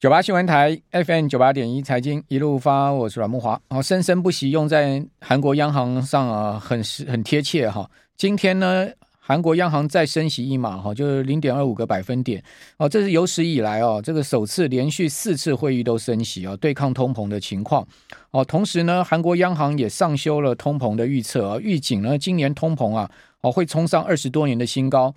九八新闻台 FM 九八点一财经一路发，我是阮慕驊。好，生生不息用在韩国央行上啊，很实很贴切哈。今天呢，韩国央行再升息一码哈，就是零点二五个百分点哦，这是有史以来哦，这个首次连续四次会议都升息啊，对抗通膨的情况哦。同时呢，韩国央行也上修了通膨的预测啊，预警呢，今年通膨啊，哦会冲上二十多年的新高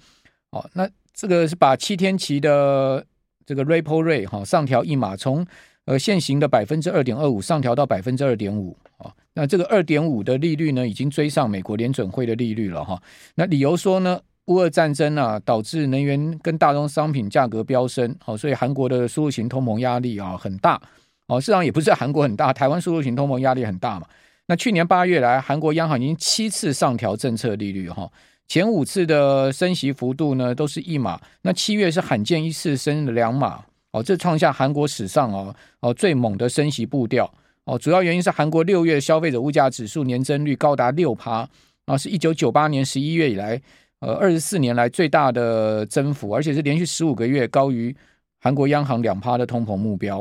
哦。那这个是把七天期的。这个 Repo Rate 哈上调一码，从呃现行的百分之二点二五上调到百分之二点五啊。那这个二点五的利率呢，已经追上美国联准会的利率了哈。那理由说呢，乌俄战争啊导致能源跟大宗商品价格飙升，哦，所以韩国的输入型通膨压力啊很大哦。事实上也不是韩国很大，台湾输入型通膨压力很大嘛。那去年八月来，韩国央行已经七次上调政策利率哈。前五次的升息幅度呢，都是一码，那七月是罕见一次升了两码，哦，这创下韩国史上哦哦最猛的升息步调，哦，主要原因是韩国六月消费者物价指数年增率高达六趴，啊，是一九九八年十一月以来，呃，二十四年来最大的增幅，而且是连续十五个月高于韩国央行两趴的通膨目标，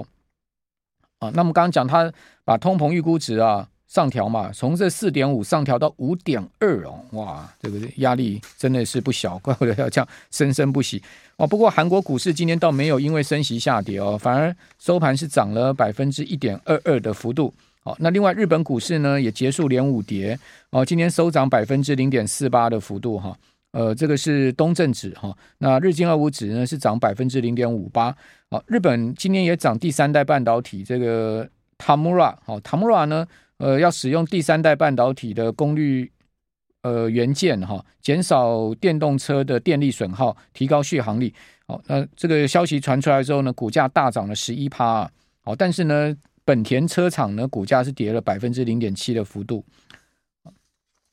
啊，那么刚刚讲他把通膨预估值啊。上调嘛，从这四点五上调到五点二哦，哇，这个压力真的是不小，怪不得要这样生生不息哦。不过韩国股市今天倒没有因为升息下跌哦，反而收盘是涨了百分之一点二二的幅度。哦，那另外日本股市呢也结束连五跌哦，今天收涨百分之零点四八的幅度哈。呃，这个是东证指哈，那日经二五指呢是涨百分之零点五八。哦，日本今天也涨第三代半导体这个 Tamura 哦，Tamura 呢。呃，要使用第三代半导体的功率呃元件哈，减少电动车的电力损耗，提高续航力。好、哦，那这个消息传出来之后呢，股价大涨了十一趴。好，但是呢，本田车厂呢，股价是跌了百分之零点七的幅度。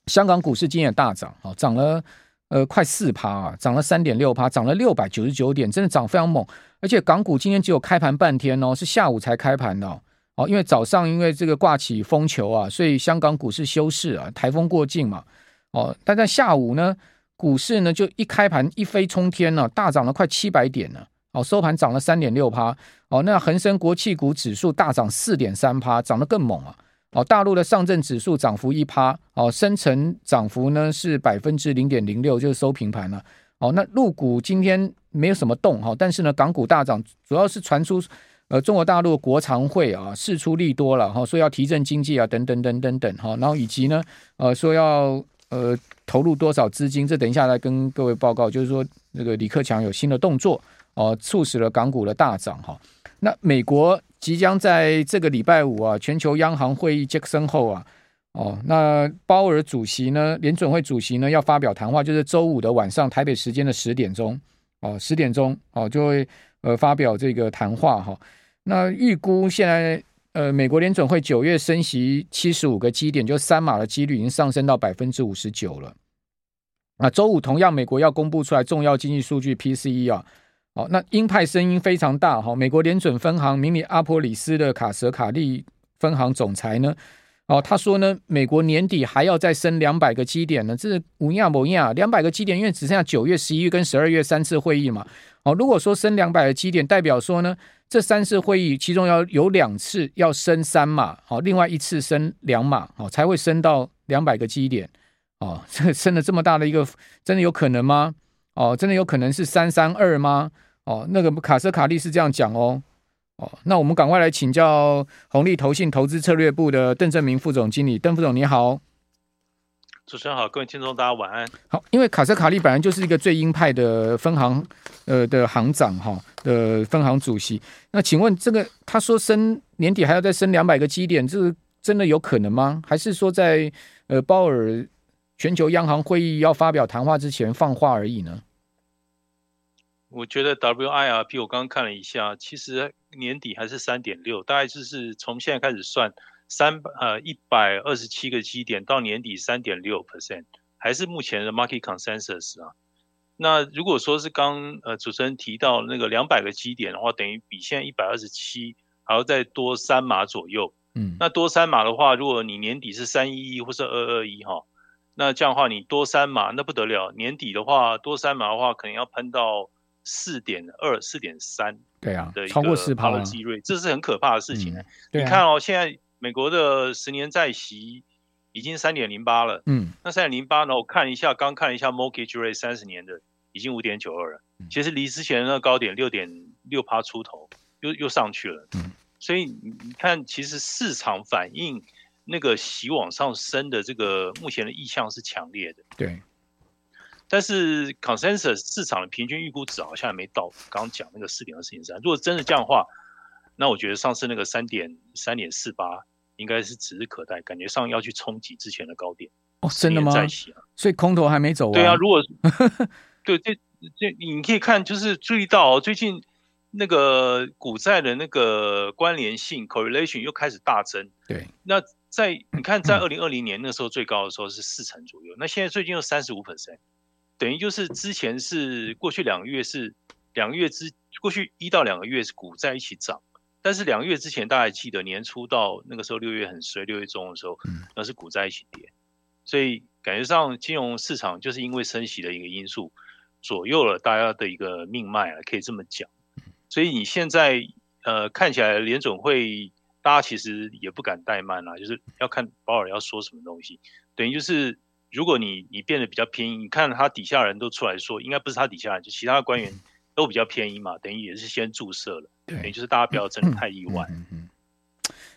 香港股市今天也大涨，好，涨了呃快四趴啊，涨了三点六趴，涨了六百九十九点，真的涨非常猛。而且港股今天只有开盘半天哦，是下午才开盘的、哦。哦，因为早上因为这个挂起风球啊，所以香港股市休市啊，台风过境嘛。哦，但在下午呢，股市呢就一开盘一飞冲天了，大涨了快七百点呢。哦，收盘涨了三点六趴。哦，那恒生国企股指数大涨四点三趴，涨得更猛啊。哦，大陆的上证指数涨幅一趴。哦，深成涨幅呢是百分之零点零六，就是收平盘了。哦，那陆股今天没有什么动哈，但是呢，港股大涨，主要是传出。呃，中国大陆国常会啊，事出利多了哈，说要提振经济啊，等等等等等哈，然后以及呢，呃，说要呃投入多少资金，这等一下来跟各位报告，就是说那个李克强有新的动作哦，促使了港股的大涨哈。那美国即将在这个礼拜五啊，全球央行会议杰克森后啊，哦，那鲍尔主席呢，联准会主席呢要发表谈话，就是周五的晚上台北时间的十点钟哦，十点钟哦就会呃发表这个谈话哈。那预估现在，呃，美国联准会九月升息七十五个基点，就三码的几率已经上升到百分之五十九了。那周五同样，美国要公布出来重要经济数据 PCE 啊，哦，那鹰派声音非常大哈。美国联准分行明尼阿波里斯的卡什卡利分行总裁呢，哦，他说呢，美国年底还要再升两百个基点呢，这是无亚无亚，两百个基点，因为只剩下九月、十一月跟十二月三次会议嘛。哦，如果说升两百个基点，代表说呢，这三次会议其中要有两次要升三码，好，另外一次升两码，哦，才会升到两百个基点，哦，这升了这么大的一个，真的有可能吗？哦，真的有可能是三三二吗？哦，那个卡斯卡利是这样讲哦，哦，那我们赶快来请教红利投信投资策略部的邓正明副总经理，邓副总你好。主持人好，各位听众大家晚安。好，因为卡斯卡利本来就是一个最鹰派的分行呃的行长哈的分行主席，那请问这个他说升年底还要再升两百个基点，这个真的有可能吗？还是说在呃鲍尔全球央行会议要发表谈话之前放话而已呢？我觉得 WIRP 我刚刚看了一下，其实年底还是三点六，大概就是从现在开始算。三百呃一百二十七个基点到年底三点六 percent，还是目前的 market consensus 啊。那如果说是刚呃主持人提到那个两百个基点的话，等于比现在一百二十七还要再多三码左右。嗯，那多三码的话，如果你年底是三一一或是二二一哈，那这样的话你多三码那不得了，年底的话多三码的话可能要喷到四点二、四点三，对啊，的超过四趴的利率，这是很可怕的事情。嗯啊、你看哦，现在美国的十年债息已经三点零八了，嗯，那三点零八呢？我看一下，刚看一下 mortgage rate 三十年的已经五点九二了，其实离之前的那个高点六点六趴出头，又又上去了，嗯，所以你看，其实市场反应。那个息往上升的这个目前的意向是强烈的，对。但是 consensus 市场的平均预估值好像还没到，刚刚讲那个四点二、四点三。如果真的这样的话，那我觉得上次那个三点三点四八应该是指日可待，感觉上要去冲击之前的高点。哦，真的吗？所以空头还没走完。对啊，如果 对这这你可以看，就是注意到最近那个股债的那个关联性 correlation 又开始大增。对，那。在你看，在 二零二零年那时候最高的时候是四成左右，那现在最近又三十五 percent，等于就是之前是过去两个月是两个月之过去一到两个月是股在一起涨，但是两个月之前大家还记得年初到那个时候六月很衰，六月中的时候那是股在一起跌，所以感觉上金融市场就是因为升息的一个因素左右了大家的一个命脉啊，可以这么讲，所以你现在呃看起来联总会。大家其实也不敢怠慢啊，就是要看鲍尔要说什么东西。等于就是，如果你你变得比较偏鹰，你看他底下人都出来说，应该不是他底下人，就其他官员都比较偏鹰嘛，等于也是先注射了。对，等于就是大家不要真的太意外。嗯嗯，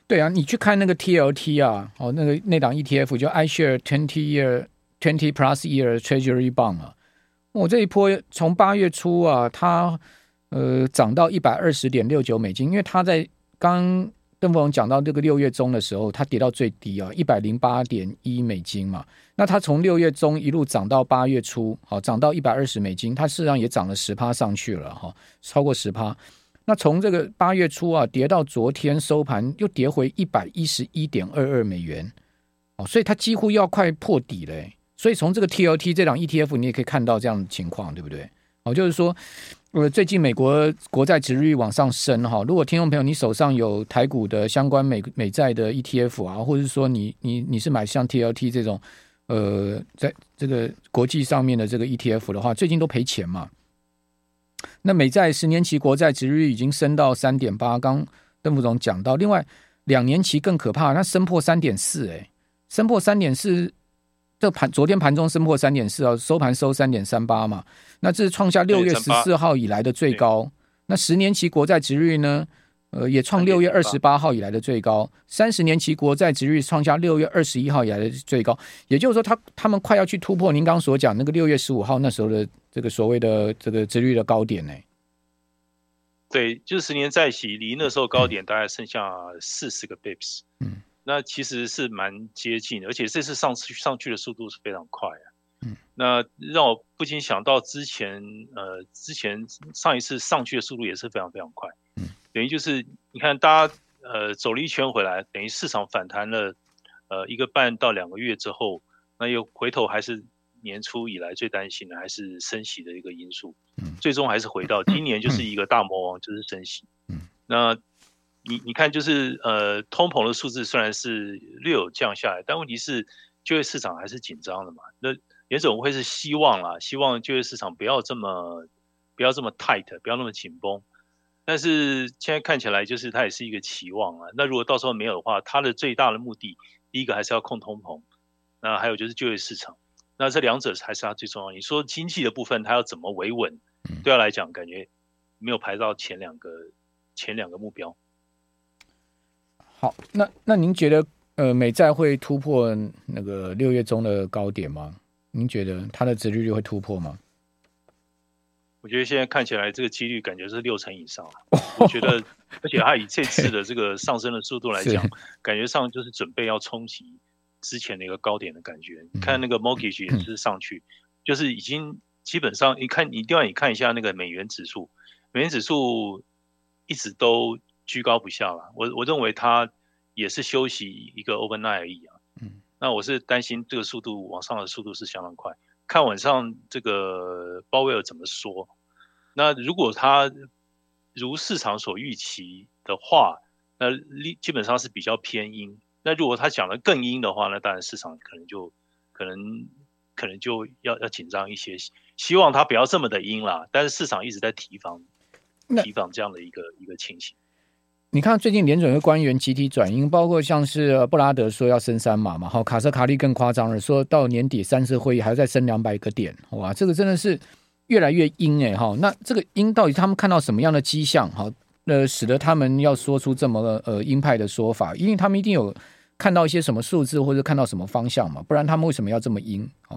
对啊，你去看那个 TLT 啊，哦，那个那档 ETF 就 iShare Twenty Year Twenty Plus Year Treasury Bond 啊，我、哦、这一波从八月初啊，它呃涨到一百二十点六九美金，因为它在刚。邓富荣讲到这个六月中的时候，它跌到最低啊，一百零八点一美金嘛。那它从六月中一路涨到八月初，好涨到一百二十美金，它事实上也涨了十趴上去了哈，超过十趴。那从这个八月初啊跌到昨天收盘又跌回一百一十一点二二美元，哦，所以它几乎要快破底了。所以从这个 TLT 这档 ETF 你也可以看到这样的情况，对不对？哦，就是说。呃，最近美国国债殖利率往上升哈，如果听众朋友你手上有台股的相关美美债的 ETF 啊，或者是说你你你是买像 TLT 这种，呃，在这个国际上面的这个 ETF 的话，最近都赔钱嘛。那美债十年期国债殖利率已经升到三点八，刚邓副总讲到，另外两年期更可怕，它升破三点四，哎，升破三点四。这盘昨天盘中升破三点四啊，收盘收三点三八嘛，那这是创下六月十四号以来的最高。那十年期国债值率呢，呃，也创六月二十八号以来的最高。三十年期国债值率创下六月二十一号以来的最高。也就是说，他他们快要去突破您刚刚所讲那个六月十五号那时候的这个所谓的这个值率的高点呢？对，就是十年债息离那时候高点大概剩下四十个 bips。嗯。那其实是蛮接近的，而且这次上去上去的速度是非常快啊。嗯，那让我不禁想到之前，呃，之前上一次上去的速度也是非常非常快。嗯，等于就是你看大家呃走了一圈回来，等于市场反弹了呃一个半到两个月之后，那又回头还是年初以来最担心的还是升息的一个因素。嗯，最终还是回到今年就是一个大魔王，就是升息。嗯，那。你你看，就是呃，通膨的数字虽然是略有降下来，但问题是就业市场还是紧张的嘛。那联总会是希望啦，希望就业市场不要这么不要这么 tight，不要那么紧绷。但是现在看起来，就是它也是一个期望啊。那如果到时候没有的话，它的最大的目的，第一个还是要控通膨，那还有就是就业市场。那这两者才是它最重要。你说经济的部分，它要怎么维稳？对他来讲，感觉没有排到前两个前两个目标。好，那那您觉得呃美债会突破那个六月中的高点吗？您觉得它的殖利率会突破吗？我觉得现在看起来这个几率感觉是六成以上。我觉得，而且它以这次的这个上升的速度来讲，感觉上就是准备要冲击之前的一个高点的感觉。你看那个 mortgage 也是上去，就是已经基本上你看，你一定要你看一下那个美元指数，美元指数一直都。居高不下了，我我认为它也是休息一个 overnight 而已啊。嗯，那我是担心这个速度往上的速度是相当快，看晚上这个鲍威尔怎么说。那如果他如市场所预期的话，那基本上是比较偏阴。那如果他讲的更阴的话，那当然市场可能就可能可能就要要紧张一些，希望他不要这么的阴啦。但是市场一直在提防，提防这样的一个一个情形。你看最近联准会官员集体转鹰，包括像是布拉德说要升三码嘛，好，卡斯卡利更夸张了，说到年底三次会议还要再升两百个点，哇，这个真的是越来越鹰哎哈。那这个鹰到底他们看到什么样的迹象？哈，呃，使得他们要说出这么呃鹰派的说法，因为他们一定有看到一些什么数字或者看到什么方向嘛，不然他们为什么要这么鹰啊？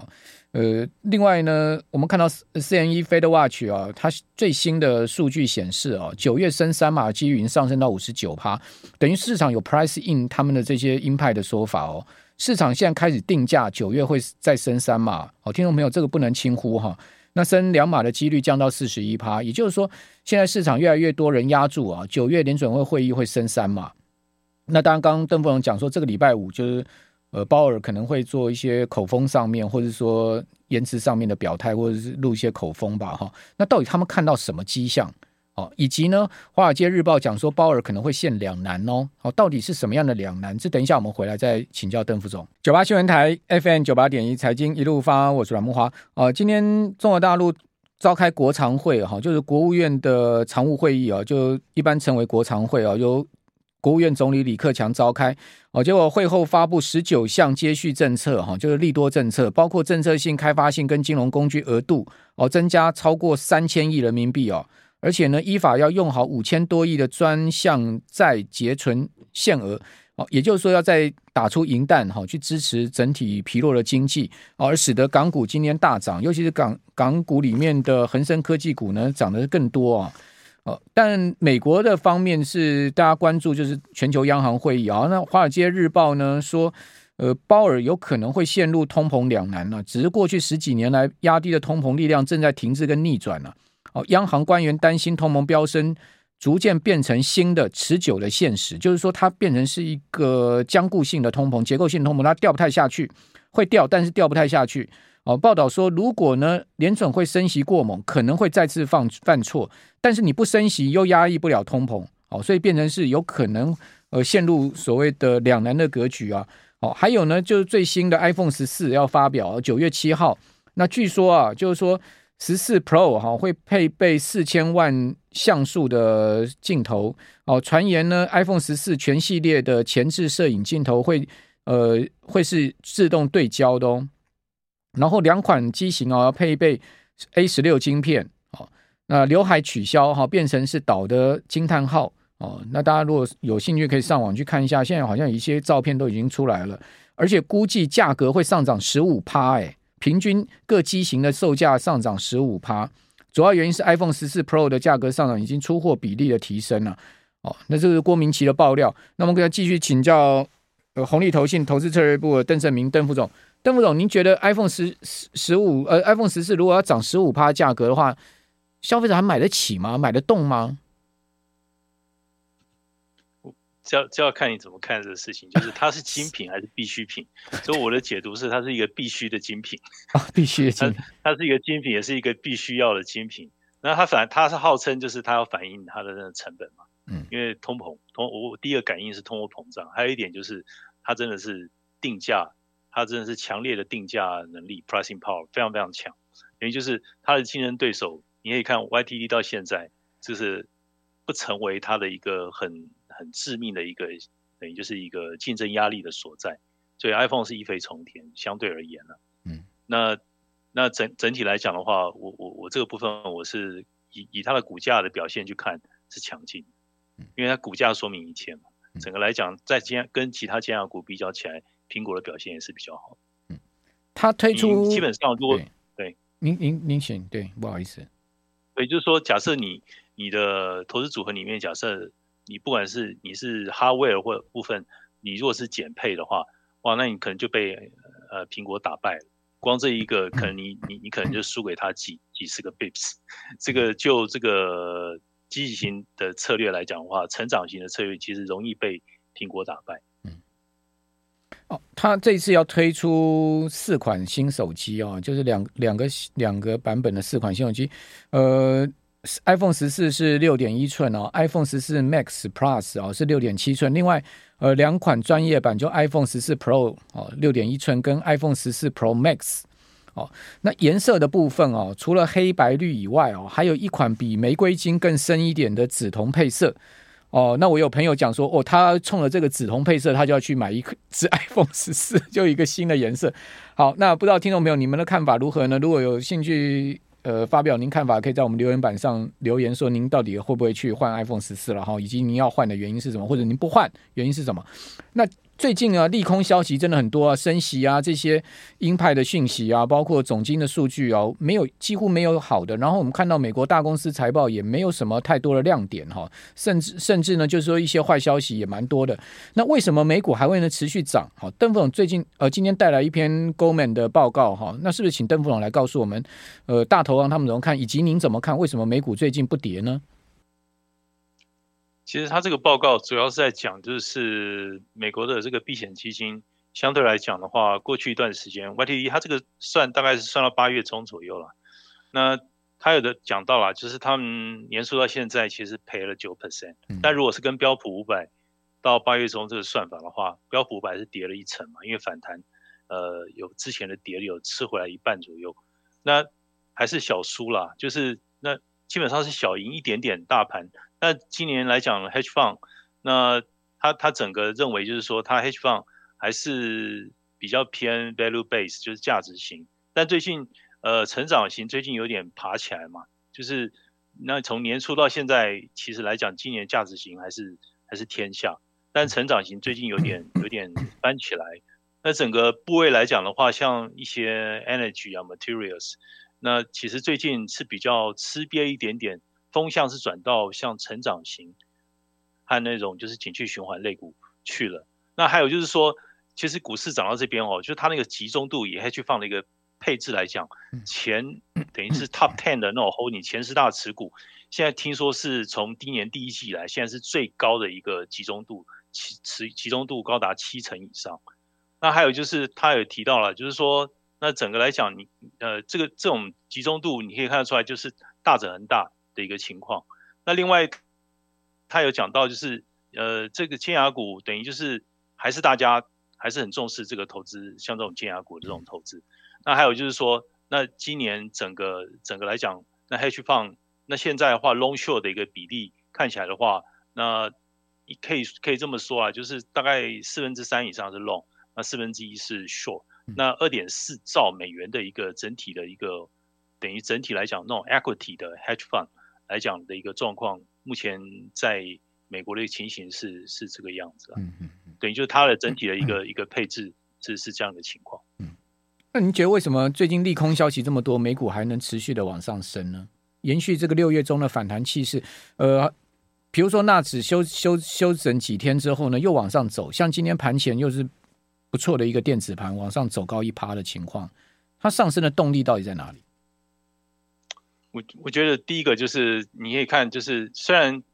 呃，另外呢，我们看到 CME Fed Watch 啊，它最新的数据显示啊，九月升三码机率已经上升到五十九趴，等于市场有 price in 他们的这些鹰派的说法哦。市场现在开始定价九月会再升三码，好，听众朋友，这个不能轻忽哈。那升两码的几率降到四十一趴，也就是说，现在市场越来越多人押注啊，九月联准会会议会升三码。那当然，刚刚邓副总讲说，这个礼拜五就是。呃，鲍尔可能会做一些口风上面，或者说言辞上面的表态，或者是录一些口风吧，哈。那到底他们看到什么迹象？哦，以及呢，《华尔街日报》讲说鲍尔可能会陷两难哦。哦，到底是什么样的两难？这等一下我们回来再请教邓副总。九八新闻台 FM 九八点一财经一路发，我是阮木华。哦，今天中国大陆召开国常会，哈，就是国务院的常务会议啊，就一般称为国常会啊，由。国务院总理李克强召开哦，结果会后发布十九项接续政策哈，就是利多政策，包括政策性、开发性跟金融工具额度哦，增加超过三千亿人民币哦，而且呢，依法要用好五千多亿的专项债结存限额哦，也就是说要再打出银弹哈，去支持整体疲弱的经济，而使得港股今年大涨，尤其是港港股里面的恒生科技股呢，涨得更多啊。呃但美国的方面是大家关注，就是全球央行会议啊。那《华尔街日报》呢说，呃，鲍尔有可能会陷入通膨两难了。只是过去十几年来压低的通膨力量正在停滞跟逆转了。哦，央行官员担心通膨飙升逐渐变成新的持久的现实，就是说它变成是一个僵固性的通膨、结构性通膨，它掉不太下去，会掉，但是掉不太下去。哦，报道说，如果呢联准会升息过猛，可能会再次犯犯错。但是你不升息又压抑不了通膨，哦，所以变成是有可能呃陷入所谓的两难的格局啊。哦，还有呢，就是最新的 iPhone 十四要发表，九月七号。那据说啊，就是说十四 Pro 哈会配备四千万像素的镜头。哦，传言呢，iPhone 十四全系列的前置摄影镜头会呃会是自动对焦的哦。然后两款机型啊，要配备 A 十六晶片哦。那刘海取消哈，变成是岛的惊叹号哦。那大家如果有兴趣，可以上网去看一下。现在好像一些照片都已经出来了，而且估计价格会上涨十五趴，哎，平均各机型的售价上涨十五趴。主要原因是 iPhone 十四 Pro 的价格上涨，已经出货比例的提升了哦。那这是郭明奇的爆料。那么我们继续请教呃红利投信投资策略部的邓胜明邓副总。邓副总，您觉得 iPhone 十十五呃 iPhone 十四如果要涨十五趴价格的话，消费者还买得起吗？买得动吗？这要这要看你怎么看这个事情，就是它是精品还是必需品。所以我的解读是，它是一个必须的精品啊，必须的精品它。它是一个精品，也是一个必须要的精品。那它反它是号称就是它要反映它的那个成本嘛，嗯，因为通膨通我第一个感应是通货膨胀，还有一点就是它真的是定价。它真的是强烈的定价能力，pricing power 非常非常强，等于就是它的竞争对手，你可以看 YTD 到现在就是不成为它的一个很很致命的一个，等于就是一个竞争压力的所在，所以 iPhone 是一飞冲天，相对而言呢，嗯，那那整整体来讲的话，我我我这个部分我是以以它的股价的表现去看是强劲，因为它股价说明一切嘛，整个来讲在今跟其他尖牙股比较起来。苹果的表现也是比较好。嗯，他推出基本上如果对，对您您您请对，不好意思，对，就是说，假设你你的投资组合里面，假设你不管是你是 hardware 或部分，你如果是减配的话，哇，那你可能就被呃苹果打败了。光这一个，可能你你你可能就输给他几几十个 bips。这个就这个积极型的策略来讲的话，成长型的策略其实容易被苹果打败。哦，它这次要推出四款新手机哦，就是两两个两个版本的四款新手机。呃，iPhone 十四是六点一寸哦，iPhone 十四 Max Plus 哦是六点七寸。另外，呃，两款专业版就 iPhone 十四 Pro 哦，六点一寸跟 iPhone 十四 Pro Max 哦，那颜色的部分哦，除了黑白绿以外哦，还有一款比玫瑰金更深一点的紫铜配色。哦，那我有朋友讲说，哦，他冲了这个紫铜配色，他就要去买一只 iPhone 十四，就一个新的颜色。好，那不知道听众朋友你们的看法如何呢？如果有兴趣，呃，发表您看法，可以在我们留言板上留言说您到底会不会去换 iPhone 十四了哈，以及您要换的原因是什么，或者您不换原因是什么？那。最近啊，利空消息真的很多啊，升息啊，这些鹰派的讯息啊，包括总经的数据啊，没有几乎没有好的。然后我们看到美国大公司财报也没有什么太多的亮点哈，甚至甚至呢，就是说一些坏消息也蛮多的。那为什么美股还会呢持续涨？好，邓副总最近呃今天带来一篇 Goldman 的报告哈，那是不是请邓副总来告诉我们，呃大头让他们怎么看，以及您怎么看？为什么美股最近不跌呢？其实他这个报告主要是在讲，就是美国的这个避险基金相对来讲的话，过去一段时间，YTD 它这个算大概是算到八月中左右了。那他有的讲到了，就是他们年初到现在其实赔了九 percent，但如果是跟标普五百到八月中这个算法的话，标普五百是跌了一成嘛，因为反弹，呃，有之前的跌有吃回来一半左右，那还是小输啦，就是那基本上是小赢一点点大盘。那今年来讲，hedge fund，那他他整个认为就是说，他 hedge fund 还是比较偏 value base，就是价值型。但最近呃成长型最近有点爬起来嘛，就是那从年初到现在，其实来讲，今年价值型还是还是天下，但成长型最近有点有点翻起来。那整个部位来讲的话，像一些 energy 啊 materials，那其实最近是比较吃瘪一点点。风向是转到像成长型和那种就是景气循环类股去了。那还有就是说，其实股市涨到这边哦，就是它那个集中度也还去放了一个配置来讲，前等于是 top ten 的那种 holding 前十大持股，现在听说是从今年第一季以来，现在是最高的一个集中度，集持集中度高达七成以上。那还有就是他有提到了，就是说，那整个来讲，你呃这个这种集中度你可以看得出来，就是大者恒大。的一个情况，那另外他有讲到，就是呃，这个尖牙股等于就是还是大家还是很重视这个投资，像这种尖牙股的这种投资。那还有就是说，那今年整个整个来讲，那 hedge fund，那现在的话 long short 的一个比例看起来的话，那可以可以这么说啊，就是大概四分之三以上是 long，那四分之一是 short，那二点四兆美元的一个整体的一个等于整体来讲那种 equity 的 hedge fund。来讲的一个状况，目前在美国的情形是是这个样子啊，嗯嗯，等于就是它的整体的一个、嗯、一个配置是是这样的情况。嗯，那您觉得为什么最近利空消息这么多，美股还能持续的往上升呢？延续这个六月中的反弹气势，呃，比如说纳指休休休整几天之后呢，又往上走，像今天盘前又是不错的一个电子盘往上走高一趴的情况，它上升的动力到底在哪里？我我觉得第一个就是你可以看，就是虽然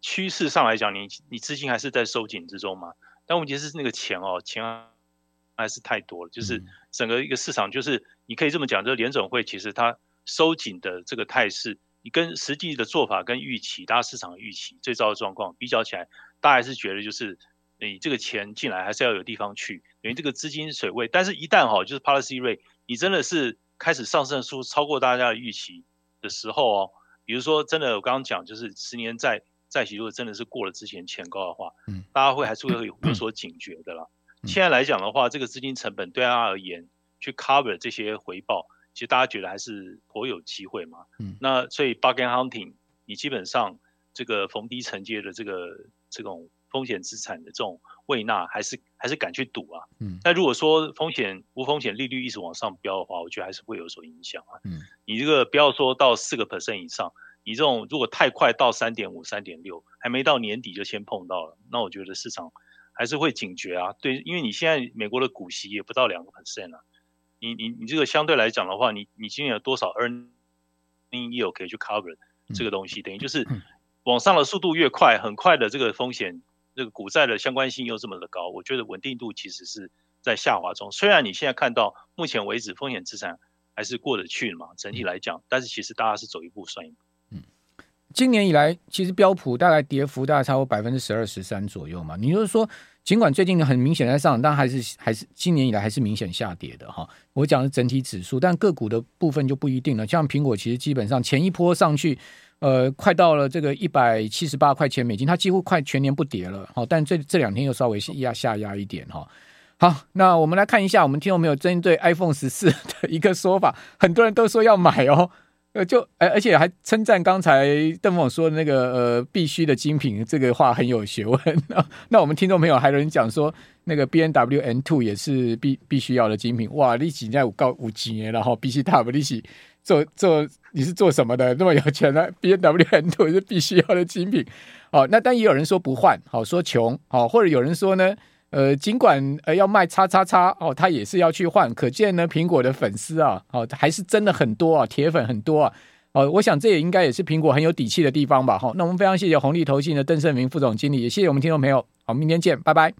趋势上来讲，你你资金还是在收紧之中嘛，但问题是那个钱哦，钱还是太多了，就是整个一个市场，就是你可以这么讲，就是联总会其实它收紧的这个态势，你跟实际的做法跟预期，大家市场预期最糟的状况比较起来，大家还是觉得就是你这个钱进来还是要有地方去，等于这个资金水位，但是一旦哈，就是 policy rate，你真的是开始上升速超过大家的预期。的时候哦，比如说真的，我刚刚讲就是十年债债息，如果真的是过了之前前高的话，嗯，大家会还是会有所警觉的啦。现在来讲的话，这个资金成本对他而言，去 cover 这些回报，其实大家觉得还是颇有机会嘛。嗯，那所以 bargain hunting，你基本上这个逢低承接的这个这种。风险资产的这种未纳，还是还是敢去赌啊？嗯，那如果说风险无风险利率一直往上飙的话，我觉得还是会有所影响啊。嗯，你这个不要说到四个 percent 以上，你这种如果太快到三点五、三点六，还没到年底就先碰到了，那我觉得市场还是会警觉啊。对，因为你现在美国的股息也不到两个 percent 啊，你你你这个相对来讲的话，你你今年有多少 earning yield 可以去 cover 这个东西？等于就是往上的速度越快，很快的这个风险。这个股债的相关性又这么的高，我觉得稳定度其实是在下滑中。虽然你现在看到目前为止风险资产还是过得去嘛，整体来讲，但是其实大家是走一步算一步。嗯今年以来，其实标普大概跌幅大概超过百分之十二十三左右嘛。你就是说，尽管最近很明显在上涨，但还是还是今年以来还是明显下跌的哈。我讲的整体指数，但个股的部分就不一定了。像苹果，其实基本上前一波上去，呃，快到了这个一百七十八块钱美金，它几乎快全年不跌了。好，但这这两天又稍微压下压一点哈。好，那我们来看一下，我们听众朋友针对 iPhone 十四的一个说法，很多人都说要买哦，呃，就而而且还称赞刚才邓总说的那个呃必须的精品，这个话很有学问。那我们听众朋友还有人讲说，那个 B&W M2 也是必必须要的精品，哇，你现在有告五几年了哈，必须 W 利息做做你是做什么的？那么有钱呢？B&W M2 是必须要的精品，好，那但也有人说不换，好说穷，好，或者有人说呢？呃，尽管呃要卖叉叉叉哦，他也是要去换。可见呢，苹果的粉丝啊，哦，还是真的很多啊，铁粉很多啊。哦，我想这也应该也是苹果很有底气的地方吧。好，那我们非常谢谢红利投信的邓胜明副总经理，也谢谢我们听众朋友。好，明天见，拜拜。